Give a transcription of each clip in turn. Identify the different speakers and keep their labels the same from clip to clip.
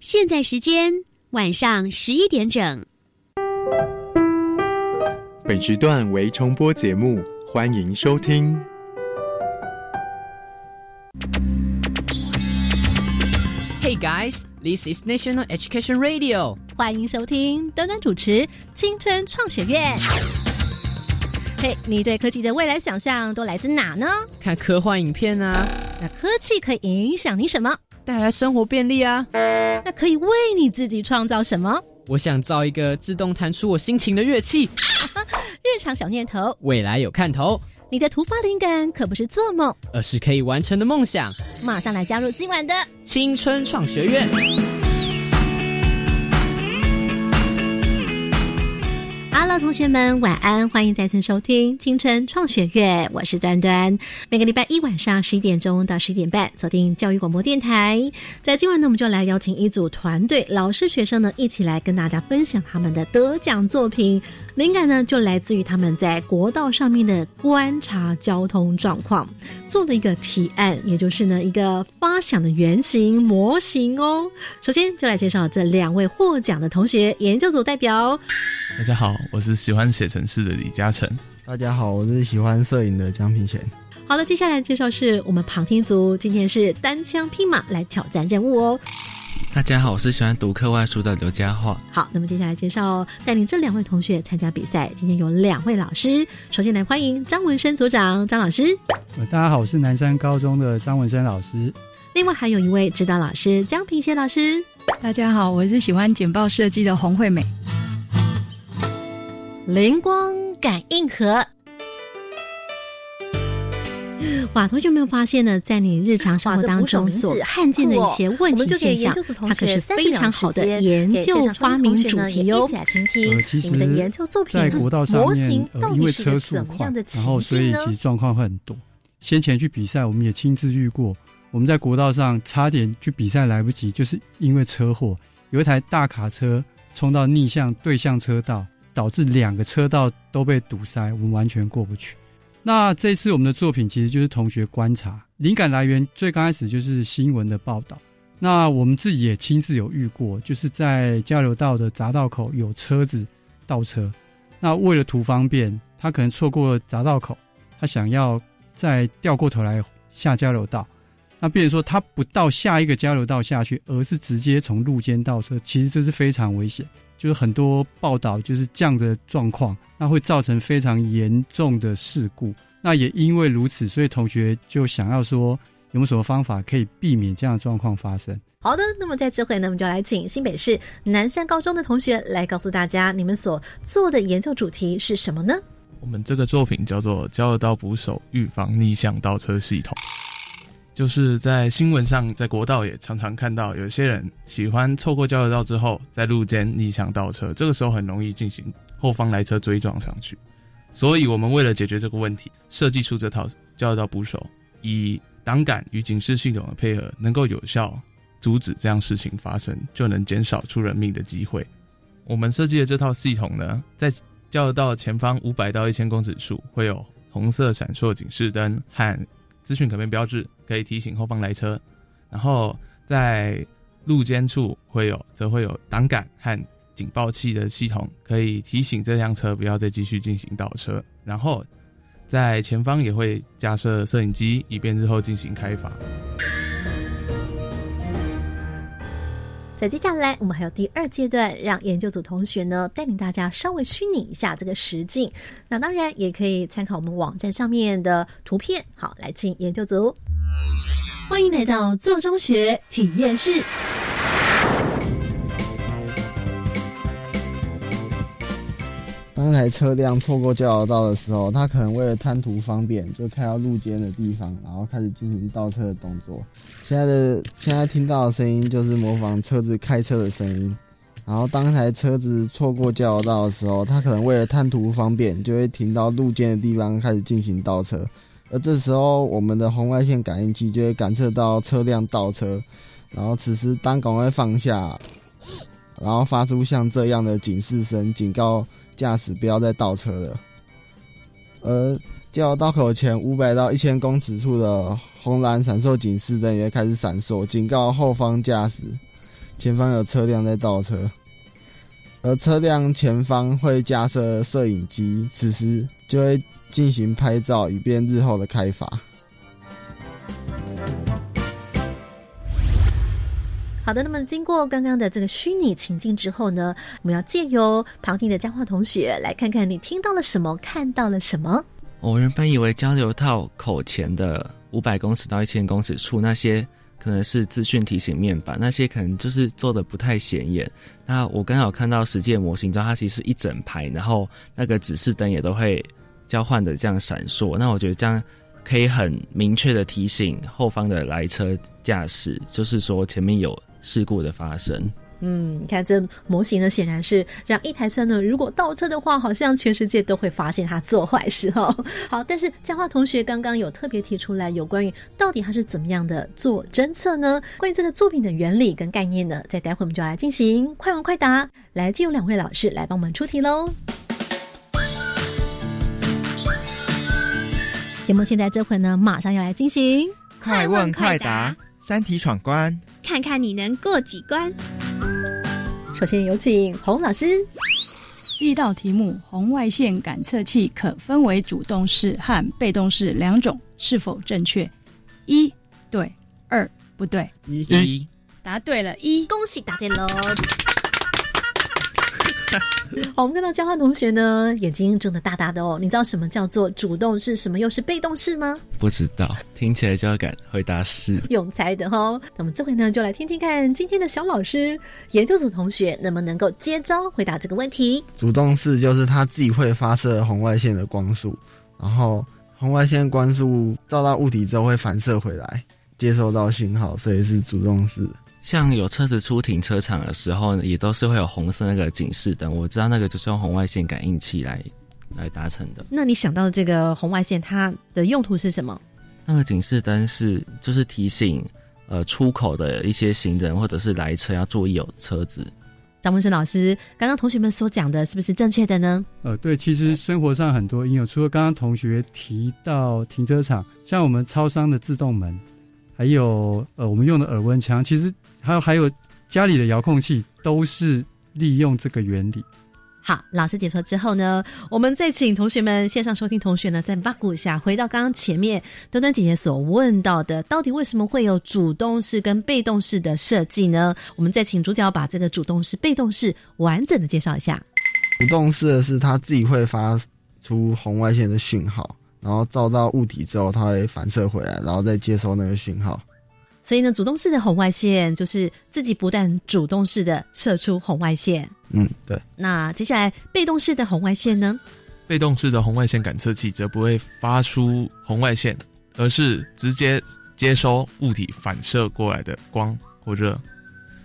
Speaker 1: 现在时间晚上十一点整。
Speaker 2: 本时段为重播节目，欢迎收听。
Speaker 3: Hey guys, this is National Education Radio。
Speaker 4: 欢迎收听端端主持《青春创学院》。嘿，你对科技的未来想象都来自哪呢？
Speaker 3: 看科幻影片啊。
Speaker 4: 那科技可以影响你什么？
Speaker 3: 带来生活便利啊。
Speaker 4: 那可以为你自己创造什么？
Speaker 3: 我想造一个自动弹出我心情的乐器。
Speaker 4: 日常小念头，
Speaker 3: 未来有看头。
Speaker 4: 你的突发灵感可不是做梦，
Speaker 3: 而是可以完成的梦想。
Speaker 4: 马上来加入今晚的
Speaker 3: 青春创学院。
Speaker 4: 同学们，晚安！欢迎再次收听青春创学院，我是端端。每个礼拜一晚上十一点钟到十一点半，锁定教育广播电台。在今晚呢，我们就来邀请一组团队，老师、学生呢，一起来跟大家分享他们的得奖作品。灵感呢，就来自于他们在国道上面的观察交通状况，做了一个提案，也就是呢一个发想的原型模型哦。首先就来介绍这两位获奖的同学，研究组代表。
Speaker 5: 大家好，我是喜欢写城市的李嘉诚。
Speaker 6: 大家好，我是喜欢摄影的江平贤。
Speaker 4: 好了，接下来介绍是我们旁听组，今天是单枪匹马来挑战任务哦。
Speaker 7: 大家好，我是喜欢读课外书的刘佳桦。
Speaker 4: 好，那么接下来介绍带领这两位同学参加比赛。今天有两位老师，首先来欢迎张文生组长，张老师。
Speaker 8: 大家好，我是南山高中的张文生老师。
Speaker 4: 另外还有一位指导老师江平贤老师。
Speaker 9: 大家好，我是喜欢简报设计的洪惠美。
Speaker 4: 灵光感应盒。哇，同学有没有发现呢？在你日常生活 当中所看见的一些问题现象，它可是非常好的研究发明主题哦。
Speaker 8: 呃，其实，在国道上面，呃，因为车速快，然后所以其实状况会很多。先前去比赛，我们也亲自遇过。我们在国道上差点去比赛来不及，就是因为车祸，有一台大卡车冲到逆向对向车道，导致两个车道都被堵塞，我们完全过不去。那这次我们的作品其实就是同学观察，灵感来源最刚开始就是新闻的报道。那我们自己也亲自有遇过，就是在交流道的匝道口有车子倒车，那为了图方便，他可能错过匝道口，他想要再掉过头来下交流道，那变成说他不到下一个交流道下去，而是直接从路肩倒车，其实这是非常危险。就是很多报道就是这样的状况，那会造成非常严重的事故。那也因为如此，所以同学就想要说，有没有什么方法可以避免这样的状况发生？
Speaker 4: 好的，那么在这回呢，我们就来请新北市南山高中的同学来告诉大家，你们所做的研究主题是什么呢？
Speaker 5: 我们这个作品叫做“交流道捕手预防逆向倒车系统”。就是在新闻上，在国道也常常看到有些人喜欢错过交流道之后，在路肩逆向倒车，这个时候很容易进行后方来车追撞上去。所以我们为了解决这个问题，设计出这套交流道捕手，以挡杆与警示系统的配合，能够有效阻止这样事情发生，就能减少出人命的机会。我们设计的这套系统呢，在交流道前方五百到一千公尺处会有红色闪烁警示灯和。资讯可变标志可以提醒后方来车，然后在路肩处会有，则会有挡杆和警报器的系统，可以提醒这辆车不要再继续进行倒车。然后在前方也会架设摄影机，以便日后进行开罚。
Speaker 4: 在接下来，我们还有第二阶段，让研究组同学呢带领大家稍微虚拟一下这个实境。那当然也可以参考我们网站上面的图片。好，来请研究组，欢迎来到做中学体验室。
Speaker 6: 当台车辆错过交流道的时候，他可能为了贪图方便，就开到路肩的地方，然后开始进行倒车的动作。现在的现在听到的声音就是模仿车子开车的声音。然后当台车子错过交流道的时候，他可能为了贪图方便，就会停到路肩的地方开始进行倒车。而这时候，我们的红外线感应器就会感测到车辆倒车，然后此时当赶快放下，然后发出像这样的警示声，警告。驾驶不要再倒车了，而交流道口前五百到一千公尺处的红蓝闪烁警示灯也开始闪烁，警告后方驾驶前方有车辆在倒车。而车辆前方会架设摄影机，此时就会进行拍照，以便日后的开罚。
Speaker 4: 好的，那么经过刚刚的这个虚拟情境之后呢，我们要借由旁听的嘉话同学来看看你听到了什么，看到了什么。
Speaker 7: 我原本以为交流套口前的五百公尺到一千公尺处那些可能是资讯提醒面板，那些可能就是做的不太显眼。那我刚好看到实际模型，之后它其实是一整排，然后那个指示灯也都会交换的这样闪烁。那我觉得这样可以很明确的提醒后方的来车驾驶，就是说前面有。事故的发生，
Speaker 4: 嗯，你看这模型呢，显然是让一台车呢，如果倒车的话，好像全世界都会发现它做坏事哈。好，但是嘉华同学刚刚有特别提出来，有关于到底它是怎么样的做侦测呢？关于这个作品的原理跟概念呢，在待会我们就要来进行快问快答，来，就由两位老师来帮我们出题喽。节目现在这会呢，马上要来进行
Speaker 10: 快问快答，三题闯关。
Speaker 1: 看看你能过几关。
Speaker 4: 首先有请洪老师。
Speaker 9: 第一道题目：红外线感测器可分为主动式和被动式两种，是否正确？一对，二不对。
Speaker 7: 一
Speaker 9: 答对了，一
Speaker 4: 恭喜答对喽。好，我们看到江欢同学呢，眼睛睁得大大的哦。你知道什么叫做主动式，什么又是被动式吗？
Speaker 7: 不知道，听起来就要敢回答是。
Speaker 4: 用猜的哈。那么这回呢，就来听听看今天的小老师研究组同学能不能够接招回答这个问题。
Speaker 6: 主动式就是它自己会发射红外线的光束，然后红外线光束照到物体之后会反射回来，接收到信号，所以是主动式。
Speaker 7: 像有车子出停车场的时候，也都是会有红色那个警示灯。我知道那个就是用红外线感应器来来达成的。
Speaker 4: 那你想到的这个红外线，它的用途是什么？
Speaker 7: 那个警示灯是就是提醒呃出口的一些行人或者是来车要注意有车子。
Speaker 4: 张文生老师，刚刚同学们所讲的是不是正确的呢？
Speaker 8: 呃，对，其实生活上很多应用，除了刚刚同学提到停车场，像我们超商的自动门，还有呃我们用的耳温枪，其实。还有还有，家里的遥控器都是利用这个原理。
Speaker 4: 好，老师解说之后呢，我们再请同学们线上收听同学呢，再 bug 一下，回到刚刚前面端端姐姐所问到的，到底为什么会有主动式跟被动式的设计呢？我们再请主角把这个主动式、被动式完整的介绍一下。
Speaker 6: 主动式的是它自己会发出红外线的讯号，然后照到物体之后，它会反射回来，然后再接收那个讯号。
Speaker 4: 所以呢，主动式的红外线就是自己不断主动式的射出红外线。
Speaker 6: 嗯，对。
Speaker 4: 那接下来被动式的红外线呢？
Speaker 5: 被动式的红外线感测器则不会发出红外线，而是直接接收物体反射过来的光或热，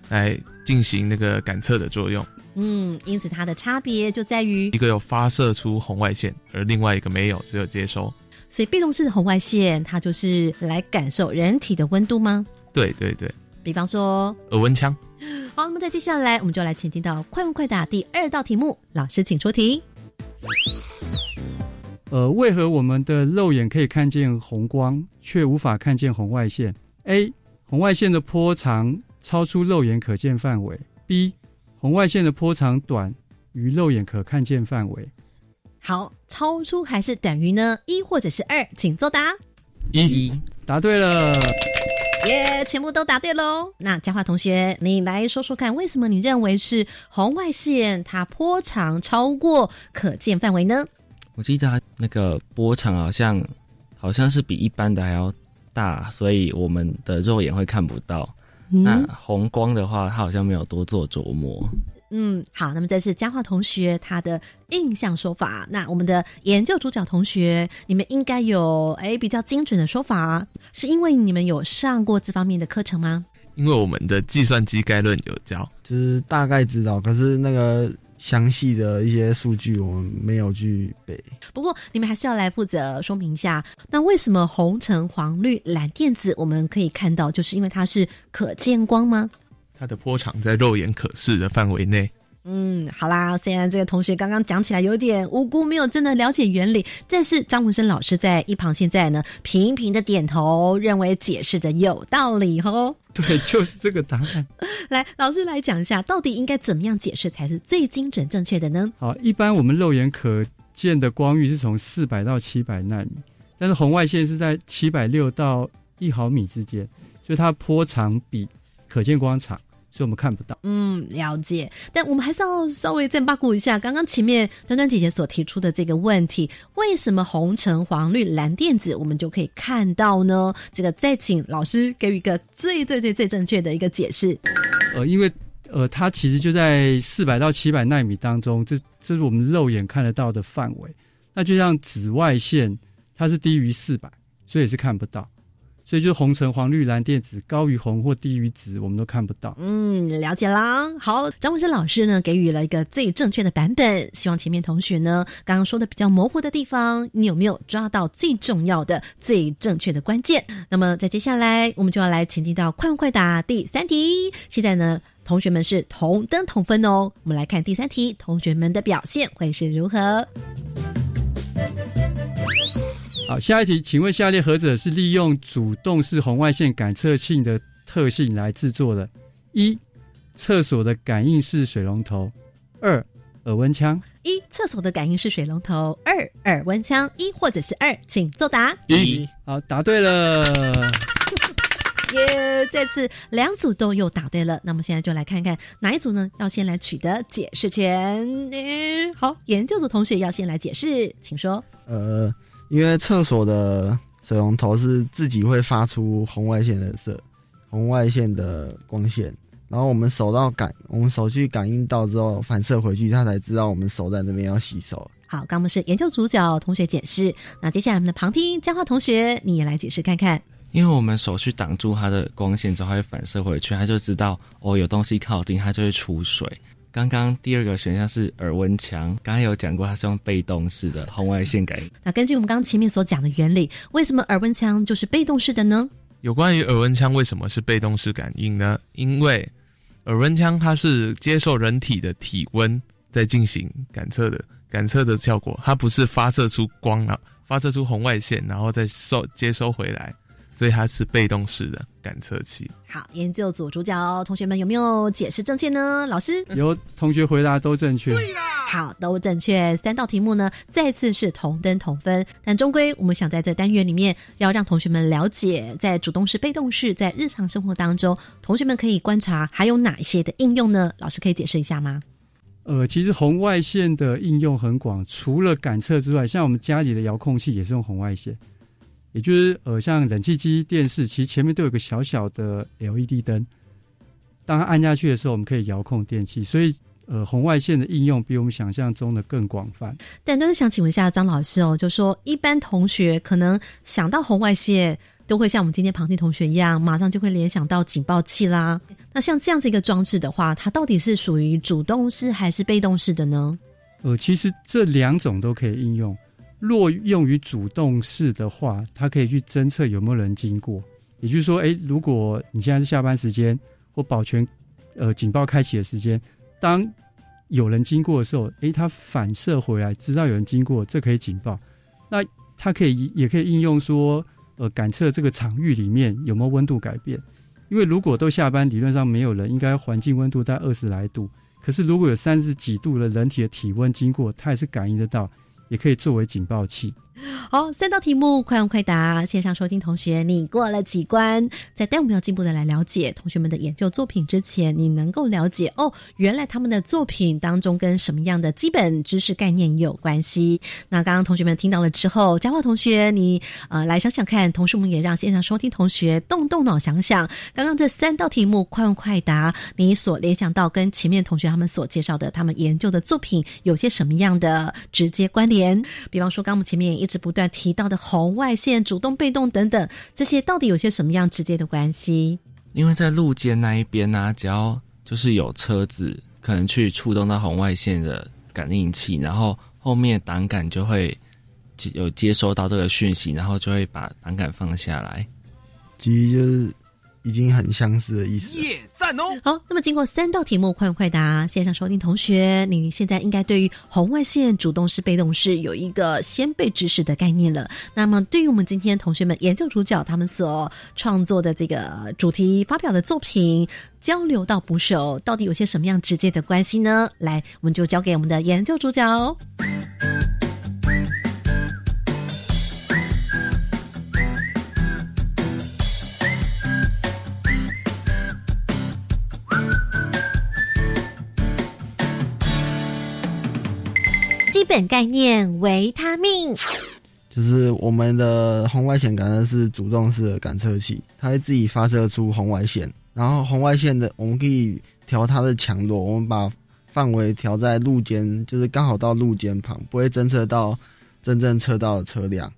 Speaker 5: 来进行那个感测的作用。
Speaker 4: 嗯，因此它的差别就在于
Speaker 5: 一个有发射出红外线，而另外一个没有，只有接收。
Speaker 4: 所以被动式的红外线，它就是来感受人体的温度吗？
Speaker 5: 对对对。
Speaker 4: 比方说
Speaker 5: 耳温枪。
Speaker 4: 好，那么在接下来，我们就来前进到快问快答第二道题目。老师，请出题。
Speaker 8: 呃，为何我们的肉眼可以看见红光，却无法看见红外线？A. 红外线的波长超出肉眼可见范围。B. 红外线的波长短于肉眼可看见范围。
Speaker 4: 好，超出还是等于呢？一或者是二，请作答。
Speaker 7: 一，
Speaker 8: 答对了，
Speaker 4: 耶，全部都答对喽。那嘉华同学，你来说说看，为什么你认为是红外线它波长超过可见范围呢？
Speaker 7: 我记得那个波长好像好像是比一般的还要大，所以我们的肉眼会看不到。那红光的话，它好像没有多做琢磨。
Speaker 4: 嗯，好，那么这是佳话同学他的印象说法。那我们的研究主角同学，你们应该有哎比较精准的说法，是因为你们有上过这方面的课程吗？
Speaker 5: 因为我们的计算机概论有教，
Speaker 6: 就是大概知道，可是那个详细的一些数据我们没有去背。
Speaker 4: 不过你们还是要来负责说明一下，那为什么红橙黄绿蓝靛紫我们可以看到，就是因为它是可见光吗？
Speaker 5: 它的波长在肉眼可视的范围内，
Speaker 4: 嗯，好啦，虽然这个同学刚刚讲起来有点无辜，没有真的了解原理，但是张文生老师在一旁现在呢频频的点头，认为解释的有道理哦。
Speaker 8: 对，就是这个答案。
Speaker 4: 来，老师来讲一下，到底应该怎么样解释才是最精准正确的呢？
Speaker 8: 好，一般我们肉眼可见的光域是从四百到七百纳米，但是红外线是在七百六到一毫米之间，所以它波长比可见光长。所以我们看不到。
Speaker 4: 嗯，了解。但我们还是要稍微再八卦一下，刚刚前面端端姐姐所提出的这个问题：为什么红橙黄绿蓝靛紫我们就可以看到呢？这个再请老师给予一个最最最最正确的一个解释。
Speaker 8: 呃，因为呃，它其实就在四百到七百纳米当中，这这是我们肉眼看得到的范围。那就像紫外线，它是低于四百，所以是看不到。所以就是红橙黄绿蓝靛紫高于红或低于紫，我们都看不到。
Speaker 4: 嗯，了解啦。好，张文生老师呢给予了一个最正确的版本，希望前面同学呢刚刚说的比较模糊的地方，你有没有抓到最重要的、最正确的关键？那么在接下来，我们就要来前进到快问快答第三题。现在呢，同学们是同登同分哦。我们来看第三题，同学们的表现会是如何？
Speaker 8: 好，下一题，请问下列何者是利用主动式红外线感测器的特性来制作的？一、厕所的感应式水龙头；二、耳温枪。
Speaker 4: 一、厕所的感应式水龙头；二、耳温枪。一或者是二，请作答。
Speaker 8: 一，好，答对了。
Speaker 4: 耶，这次两组都又答对了。那么现在就来看看哪一组呢？要先来取得解释权。好，研究组同学要先来解释，请说。
Speaker 6: 呃。因为厕所的水龙头是自己会发出红外线的色，红外线的光线，然后我们手到感，我们手去感应到之后反射回去，它才知道我们手在那边要洗手。
Speaker 4: 好，刚我们是研究主角同学解释，那接下来我们的旁听江化同学，你也来解释看看。
Speaker 7: 因为我们手去挡住它的光线之后，它会反射回去，它就知道哦有东西靠近，它就会出水。刚刚第二个选项是耳温枪，刚刚有讲过它是用被动式的红外线感应。
Speaker 4: 那根据我们刚刚前面所讲的原理，为什么耳温枪就是被动式的呢？
Speaker 5: 有关于耳温枪为什么是被动式感应呢？因为耳温枪它是接受人体的体温在进行感测的，感测的效果，它不是发射出光啊，发射出红外线然后再收接收回来。所以它是被动式的感测器。
Speaker 4: 好，研究组主角同学们有没有解释正确呢？老师
Speaker 8: 有同学回答都正确。
Speaker 4: 对啦，好，都正确。三道题目呢，再次是同登同分。但终归，我们想在这单元里面，要让同学们了解，在主动式、被动式，在日常生活当中，同学们可以观察还有哪一些的应用呢？老师可以解释一下吗？
Speaker 8: 呃，其实红外线的应用很广，除了感测之外，像我们家里的遥控器也是用红外线。也就是呃，像冷气机、电视，其实前面都有个小小的 LED 灯，当它按下去的时候，我们可以遥控电器。所以呃，红外线的应用比我们想象中的更广泛。
Speaker 4: 但就是想请问一下张老师哦，就说一般同学可能想到红外线，都会像我们今天旁听同学一样，马上就会联想到警报器啦。那像这样子一个装置的话，它到底是属于主动式还是被动式的呢？
Speaker 8: 呃，其实这两种都可以应用。若用于主动式的话，它可以去侦测有没有人经过。也就是说，哎，如果你现在是下班时间或保全呃警报开启的时间，当有人经过的时候，哎，它反射回来，知道有人经过，这可以警报。那它可以也可以应用说，呃，感测这个场域里面有没有温度改变。因为如果都下班，理论上没有人，应该环境温度在二十来度。可是如果有三十几度的人体的体温经过，它也是感应得到。也可以作为警报器。
Speaker 4: 好，三道题目，快问快答。线上收听同学，你过了几关？在带我们要进步的来了解同学们的研究作品之前，你能够了解哦，原来他们的作品当中跟什么样的基本知识概念有关系？那刚刚同学们听到了之后，嘉华同学，你呃来想想看，同时我们也让线上收听同学动动脑想想，刚刚这三道题目，快问快答，你所联想到跟前面同学他们所介绍的他们研究的作品有些什么样的直接关联？比方说，刚我们前面一。是不断提到的红外线、主动、被动等等，这些到底有些什么样直接的关系？
Speaker 7: 因为在路肩那一边呢，只要就是有车子可能去触动到红外线的感应器，然后后面挡杆就会有接收到这个讯息，然后就会把挡杆放下来。
Speaker 6: 其实就是已经很相似的意思。
Speaker 10: 耶，赞
Speaker 3: 赞哦！
Speaker 4: 好，那么经过三道题目快问快答，线上收听同学，你现在应该对于红外线主动式、被动式有一个先辈知识的概念了。那么，对于我们今天同学们研究主角他们所创作的这个主题发表的作品，交流到捕手，到底有些什么样直接的关系呢？来，我们就交给我们的研究主角。本概念维他命，
Speaker 6: 就是我们的红外线感测是主动式的感测器，它会自己发射出红外线，然后红外线的我们可以调它的强弱，我们把范围调在路肩，就是刚好到路肩旁，不会侦测到真正车道的车辆，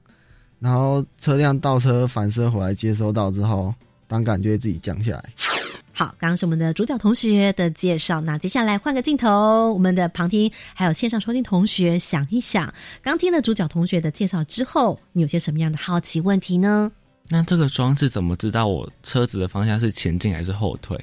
Speaker 6: 然后车辆倒车反射回来接收到之后，档杆就会自己降下来。
Speaker 4: 好，刚刚是我们的主角同学的介绍，那接下来换个镜头，我们的旁听还有线上收听同学想一想，刚听了主角同学的介绍之后，你有些什么样的好奇问题呢？
Speaker 7: 那这个装置怎么知道我车子的方向是前进还是后退？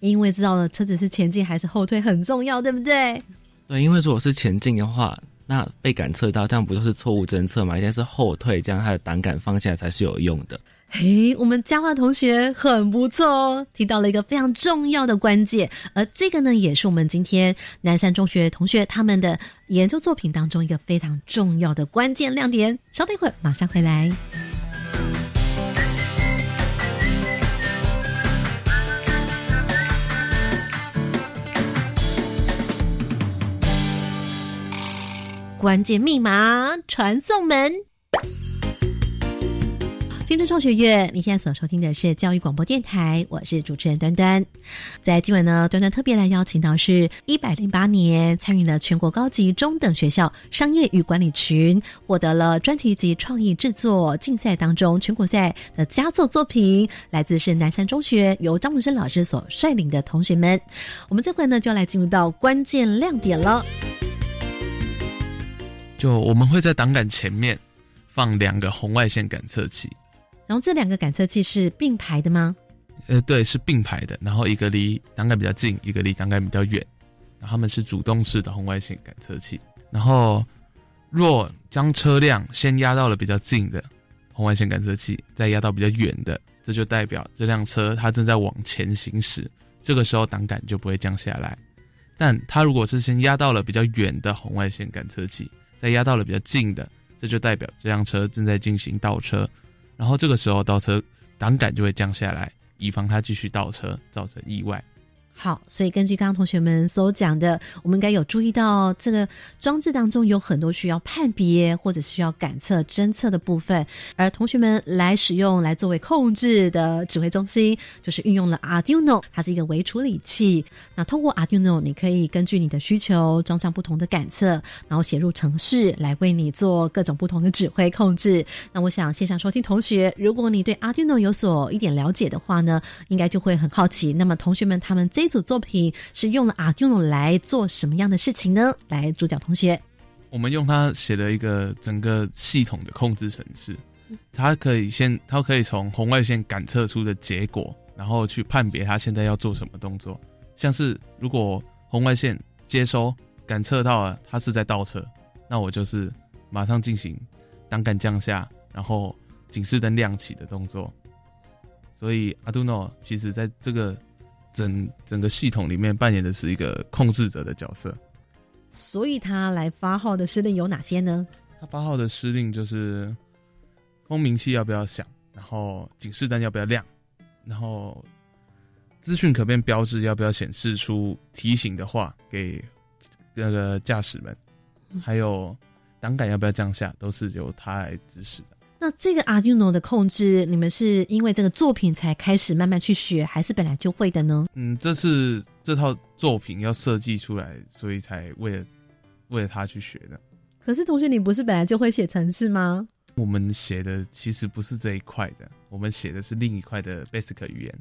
Speaker 4: 因为知道了车子是前进还是后退很重要，对不对？
Speaker 7: 对，因为如果是前进的话，那被感测到，这样不就是错误侦测吗？应该是后退，这样它的档杆放下来才是有用的。
Speaker 4: 嘿，我们嘉华同学很不错哦，提到了一个非常重要的关键，而这个呢，也是我们今天南山中学同学他们的研究作品当中一个非常重要的关键亮点。稍等一会儿，马上回来。关键密码传送门。青春创学院，你现在所收听的是教育广播电台，我是主持人端端。在今晚呢，端端特别来邀请到是一百零八年参与了全国高级中等学校商业与管理群，获得了专题及创意制作竞赛当中全国赛的佳作作品，来自是南山中学由张文生老师所率领的同学们。我们这回呢，就要来进入到关键亮点了。
Speaker 5: 就我们会在挡杆前面放两个红外线感测器。
Speaker 4: 然后这两个感测器是并排的吗？
Speaker 5: 呃，对，是并排的。然后一个离挡杆比较近，一个离挡杆比较远。然后他们是主动式的红外线感测器。然后若将车辆先压到了比较近的红外线感测器，再压到比较远的，这就代表这辆车它正在往前行驶。这个时候挡杆就不会降下来。但它如果是先压到了比较远的红外线感测器，再压到了比较近的，这就代表这辆车正在进行倒车。然后这个时候倒车挡杆就会降下来，以防它继续倒车造成意外。
Speaker 4: 好，所以根据刚刚同学们所讲的，我们应该有注意到这个装置当中有很多需要判别或者需要感测、侦测的部分，而同学们来使用来作为控制的指挥中心，就是运用了 Arduino，它是一个微处理器。那通过 Arduino，你可以根据你的需求装上不同的感测，然后写入程式来为你做各种不同的指挥控制。那我想线上收听同学，如果你对 Arduino 有所一点了解的话呢，应该就会很好奇。那么同学们他们这这组作品是用了 Arduino 来做什么样的事情呢？来，主角同学，
Speaker 5: 我们用它写了一个整个系统的控制程式，它可以先，它可以从红外线感测出的结果，然后去判别它现在要做什么动作。像是如果红外线接收感测到了它是在倒车，那我就是马上进行档杆降下，然后警示灯亮起的动作。所以 Arduino 其实在这个。整整个系统里面扮演的是一个控制者的角色，
Speaker 4: 所以他来发号的施令有哪些呢？
Speaker 5: 他发号的施令就是蜂鸣器要不要响，然后警示灯要不要亮，然后资讯可变标志要不要显示出提醒的话给那个驾驶们，还有挡杆要不要降下，都是由他来指使的。
Speaker 4: 那这个 Arduino 的控制，你们是因为这个作品才开始慢慢去学，还是本来就会的呢？
Speaker 5: 嗯，这是这套作品要设计出来，所以才为了为了他去学的。
Speaker 4: 可是同学，你不是本来就会写程式吗？
Speaker 5: 我们写的其实不是这一块的，我们写的是另一块的 Basic 语言。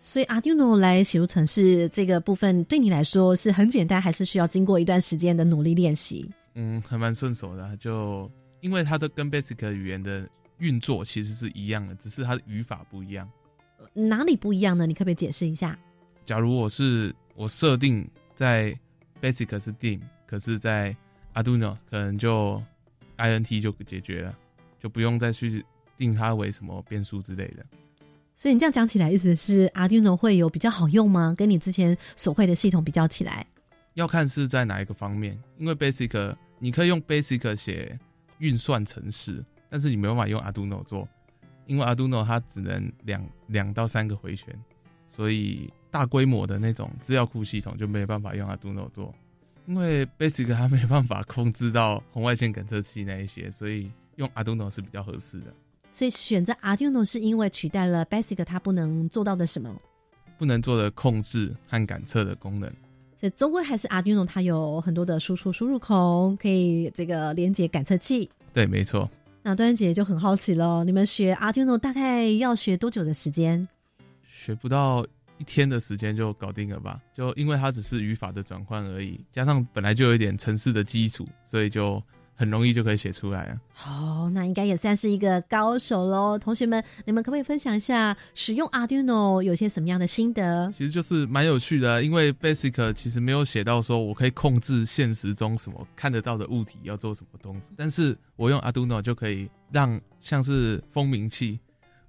Speaker 4: 所以 Arduino 来写入程式这个部分，对你来说是很简单，还是需要经过一段时间的努力练习？
Speaker 5: 嗯，还蛮顺手的，就因为它都跟 Basic 语言的。运作其实是一样的，只是它的语法不一样。
Speaker 4: 哪里不一样呢？你可不可以解释一下？
Speaker 5: 假如我是我设定在 Basic 是 Dim，可是在 Arduino 可能就 INT 就解决了，就不用再去定它为什么变数之类的。
Speaker 4: 所以你这样讲起来，意思是 Arduino 会有比较好用吗？跟你之前所会的系统比较起来，
Speaker 5: 要看是在哪一个方面。因为 Basic 你可以用 Basic 写运算程式，但是你没办法用 Arduino 做，因为 Arduino 它只能两两到三个回旋，所以大规模的那种资料库系统就没办法用 Arduino 做。因为 Basic 它没办法控制到红外线感测器那一些，所以用 Arduino 是比较合适的。
Speaker 4: 所以选择 Arduino 是因为取代了 Basic 它不能做到的什么？
Speaker 5: 不能做的控制和感测的功能。
Speaker 4: 所以终归还是 Arduino 它有很多的输出输入孔，可以这个连接感测器。
Speaker 5: 对，没错。
Speaker 4: 那端姐就很好奇了，你们学 Arduino 大概要学多久的时间？
Speaker 5: 学不到。一天的时间就搞定了吧？就因为它只是语法的转换而已，加上本来就有一点程式的基础，所以就很容易就可以写出来啊。
Speaker 4: 好，那应该也算是一个高手喽。同学们，你们可不可以分享一下使用 Arduino 有些什么样的心得？
Speaker 5: 其实就是蛮有趣的，因为 Basic 其实没有写到说我可以控制现实中什么看得到的物体要做什么东西，但是我用 Arduino 就可以让像是蜂鸣器。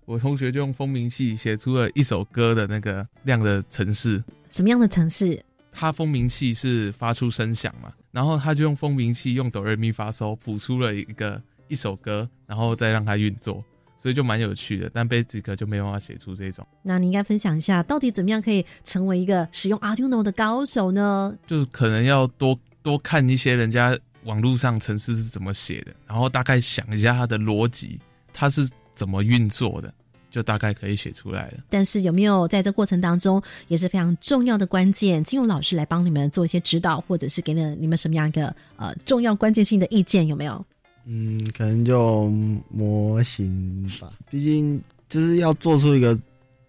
Speaker 5: 我同学就用蜂鸣器写出了一首歌的那个亮的城市，
Speaker 4: 什么样的城市？
Speaker 5: 它蜂鸣器是发出声响嘛，然后他就用蜂鸣器用哆瑞咪发嗦谱出了一个一首歌，然后再让它运作，所以就蛮有趣的。但 Basic 就没办法写出这种。
Speaker 4: 那你应该分享一下，到底怎么样可以成为一个使用 Arduino 的高手呢？
Speaker 5: 就是可能要多多看一些人家网络上程式是怎么写的，然后大概想一下它的逻辑，它是怎么运作的。就大概可以写出来了，
Speaker 4: 但是有没有在这过程当中也是非常重要的关键？金融老师来帮你们做一些指导，或者是给了你们什么样一个呃重要关键性的意见？有没有？
Speaker 6: 嗯，可能就模型吧，毕竟就是要做出一个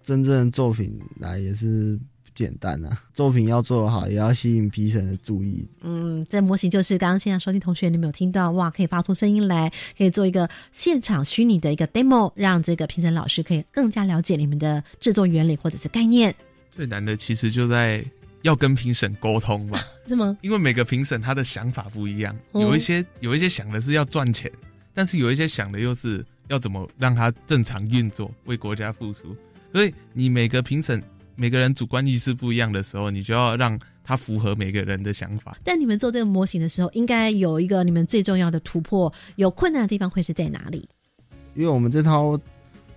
Speaker 6: 真正的作品来，也是。简单啊，作品要做好，也要吸引评审的注意。
Speaker 4: 嗯，这模型就是刚刚现在收听同学，你们有听到哇？可以发出声音来，可以做一个现场虚拟的一个 demo，让这个评审老师可以更加了解你们的制作原理或者是概念。
Speaker 5: 最难的其实就在要跟评审沟通吧？
Speaker 4: 是吗？
Speaker 5: 因为每个评审他的想法不一样，有一些有一些想的是要赚钱，但是有一些想的又是要怎么让他正常运作，为国家付出。所以你每个评审。每个人主观意识不一样的时候，你就要让它符合每个人的想法。
Speaker 4: 但你们做这个模型的时候，应该有一个你们最重要的突破，有困难的地方会是在哪里？
Speaker 6: 因为我们这套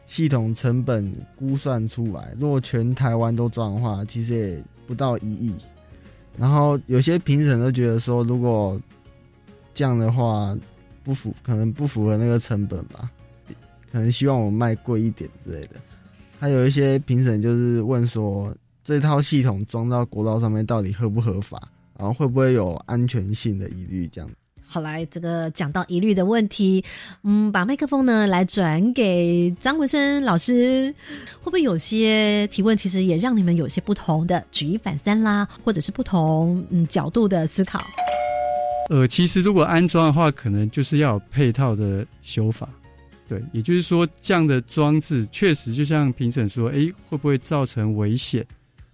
Speaker 6: 系统成本估算出来，如果全台湾都装的话，其实也不到一亿。然后有些评审都觉得说，如果这样的话不符，可能不符合那个成本吧，可能希望我们卖贵一点之类的。还有一些评审就是问说，这套系统装到国道上面到底合不合法，然后会不会有安全性的疑虑？这样。
Speaker 4: 好，来这个讲到疑虑的问题，嗯，把麦克风呢来转给张文生老师，会不会有些提问其实也让你们有些不同的举一反三啦，或者是不同嗯角度的思考？
Speaker 8: 呃，其实如果安装的话，可能就是要有配套的修法。对，也就是说，这样的装置确实就像评审说，哎，会不会造成危险？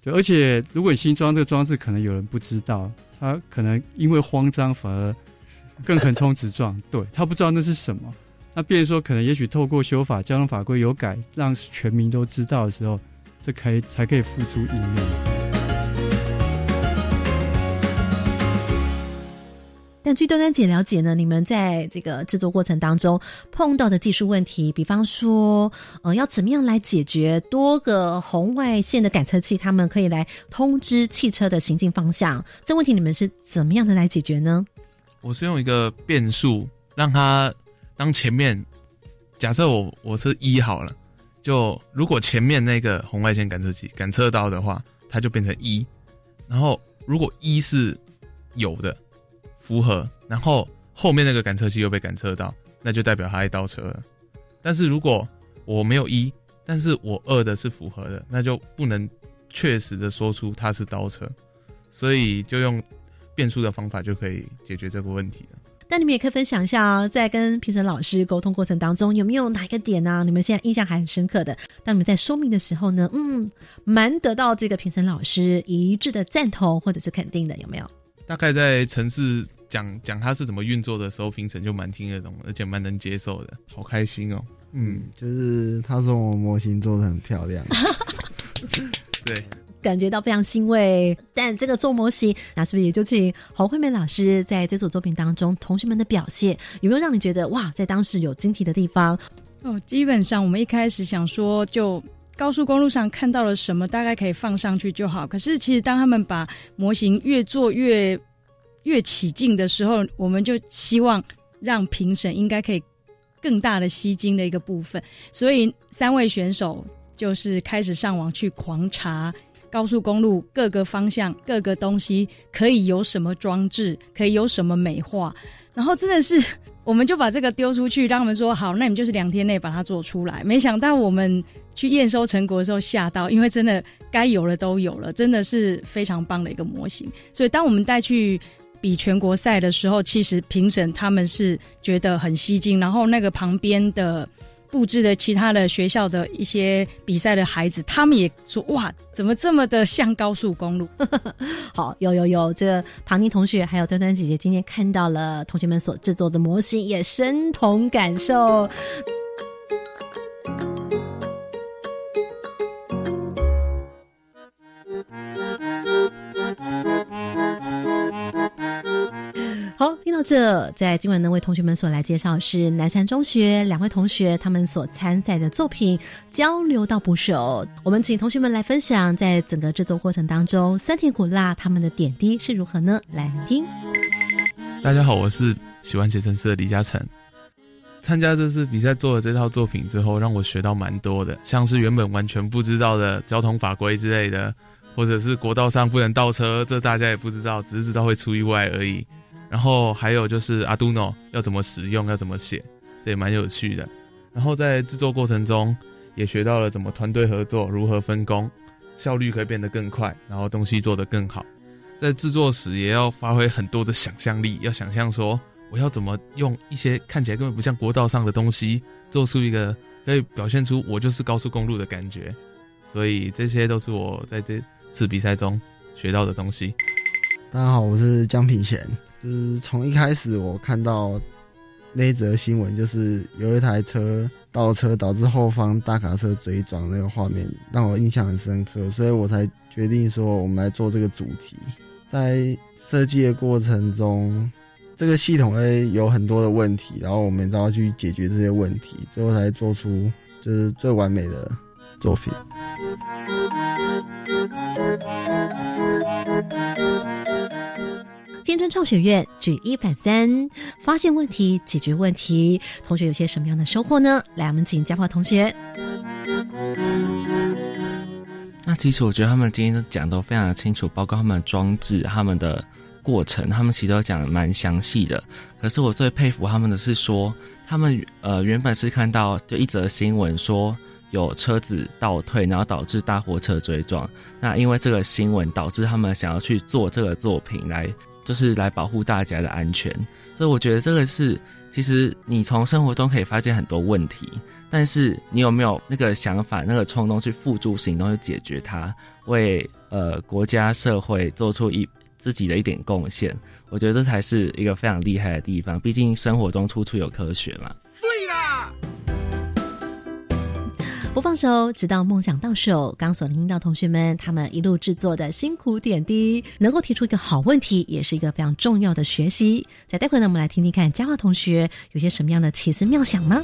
Speaker 8: 对，而且如果你新装这个装置，可能有人不知道，他可能因为慌张反而更横冲直撞。对他不知道那是什么，那变说可能也许透过修法、交通法规有改，让全民都知道的时候，这可以才可以付出应用。
Speaker 4: 据端端姐了解呢，你们在这个制作过程当中碰到的技术问题，比方说，呃，要怎么样来解决多个红外线的感测器，他们可以来通知汽车的行进方向，这问题你们是怎么样的来解决呢？
Speaker 5: 我是用一个变数，让它当前面，假设我我是一好了，就如果前面那个红外线感测器感测到的话，它就变成一，然后如果一是有的。符合，然后后面那个感测器又被感测到，那就代表他在倒车了。但是如果我没有一，但是我二的是符合的，那就不能确实的说出它是倒车，所以就用变数的方法就可以解决这个问题了。
Speaker 4: 但你们也可以分享一下哦，在跟评审老师沟通过程当中，有没有哪一个点呢？你们现在印象还很深刻的？当你们在说明的时候呢，嗯，蛮得到这个评审老师一致的赞同或者是肯定的，有没有？
Speaker 5: 大概在城市讲讲它是怎么运作的时候，评审就蛮听得懂，而且蛮能接受的，好开心哦。
Speaker 6: 嗯，就是他说我模型做的很漂亮，
Speaker 5: 对。
Speaker 4: 感觉到非常欣慰，但这个做模型，那是不是也就请侯惠美老师在这组作品当中，同学们的表现有没有让你觉得哇，在当时有惊奇的地方？
Speaker 9: 哦，基本上我们一开始想说，就高速公路上看到了什么，大概可以放上去就好。可是其实当他们把模型越做越越起劲的时候，我们就希望让评审应该可以更大的吸睛的一个部分，所以三位选手就是开始上网去狂查。高速公路各个方向各个东西可以有什么装置，可以有什么美化，然后真的是，我们就把这个丢出去，让他们说好，那你们就是两天内把它做出来。没想到我们去验收成果的时候吓到，因为真的该有的都有了，真的是非常棒的一个模型。所以当我们带去比全国赛的时候，其实评审他们是觉得很吸睛，然后那个旁边的。布置的其他的学校的一些比赛的孩子，他们也说：“哇，怎么这么的像高速公路？”
Speaker 4: 好，有有有，这个庞妮同学还有端端姐姐今天看到了同学们所制作的模型，也深同感受。到这，在今晚呢，为同学们所来介绍是南山中学两位同学他们所参赛的作品《交流到捕手》。我们请同学们来分享，在整个制作过程当中，酸甜苦辣他们的点滴是如何呢？来听。
Speaker 5: 大家好，我是喜欢写程式的李嘉诚。参加这次比赛做了这套作品之后，让我学到蛮多的，像是原本完全不知道的交通法规之类的，或者是国道上不能倒车，这大家也不知道，只是知道会出意外而已。然后还有就是 Arduino 要怎么使用，要怎么写，这也蛮有趣的。然后在制作过程中也学到了怎么团队合作，如何分工，效率可以变得更快，然后东西做得更好。在制作时也要发挥很多的想象力，要想象说我要怎么用一些看起来根本不像国道上的东西，做出一个可以表现出我就是高速公路的感觉。所以这些都是我在这次比赛中学到的东西。
Speaker 6: 大家好，我是江品贤。就是从一开始我看到那则新闻，就是有一台车倒车导致后方大卡车追撞那个画面，让我印象很深刻，所以我才决定说我们来做这个主题。在设计的过程中，这个系统会有很多的问题，然后我们都要去解决这些问题，最后才做出就是最完美的作品。
Speaker 4: 青春创学院举一反三，发现问题，解决问题。同学有些什么样的收获呢？来，我们请嘉华同学。
Speaker 7: 那其实我觉得他们今天都讲都非常的清楚，包括他们的装置、他们的过程，他们其实都讲的蛮详细的。可是我最佩服他们的是说，他们呃原本是看到就一则新闻说有车子倒退，然后导致大货车追撞。那因为这个新闻导致他们想要去做这个作品来。就是来保护大家的安全，所以我觉得这个是，其实你从生活中可以发现很多问题，但是你有没有那个想法、那个冲动去付诸行动去解决它，为呃国家社会做出一自己的一点贡献？我觉得这才是一个非常厉害的地方。毕竟生活中处处有科学嘛。
Speaker 4: 对啦不放手，直到梦想到手。刚所听到同学们他们一路制作的辛苦点滴，能够提出一个好问题，也是一个非常重要的学习。在待会呢，我们来听听看嘉华同学有些什么样的奇思妙想呢？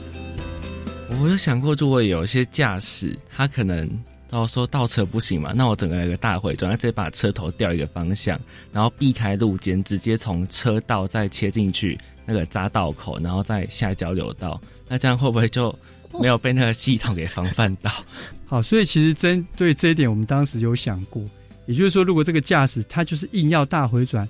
Speaker 7: 我有想过，如果有一些驾驶，他可能到说倒车不行嘛，那我整个一个大回转，直接把车头调一个方向，然后避开路肩，直接从车道再切进去那个匝道口，然后再下交流道，那这样会不会就？没有被那个系统给防范到。
Speaker 8: 好，所以其实针对这一点，我们当时有想过，也就是说，如果这个驾驶他就是硬要大回转，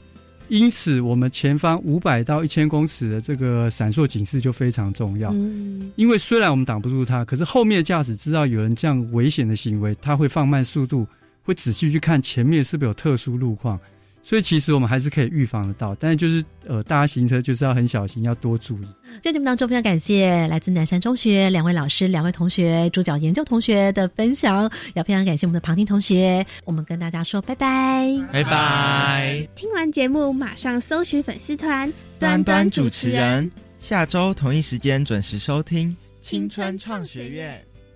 Speaker 8: 因此我们前方五百到一千公尺的这个闪烁警示就非常重要。嗯，因为虽然我们挡不住他，可是后面的驾驶知道有人这样危险的行为，他会放慢速度，会仔细去看前面是不是有特殊路况。所以其实我们还是可以预防得到，但是就是呃，大家行车就是要很小心，要多注意。
Speaker 4: 在节目当中，非常感谢来自南山中学两位老师、两位同学、主角研究同学的分享，也非常感谢我们的旁听同学。我们跟大家说拜拜，
Speaker 7: 拜拜。
Speaker 11: 听完节目，马上搜寻粉丝团
Speaker 10: 端端主持人，下周同一时间准时收听青春创学院。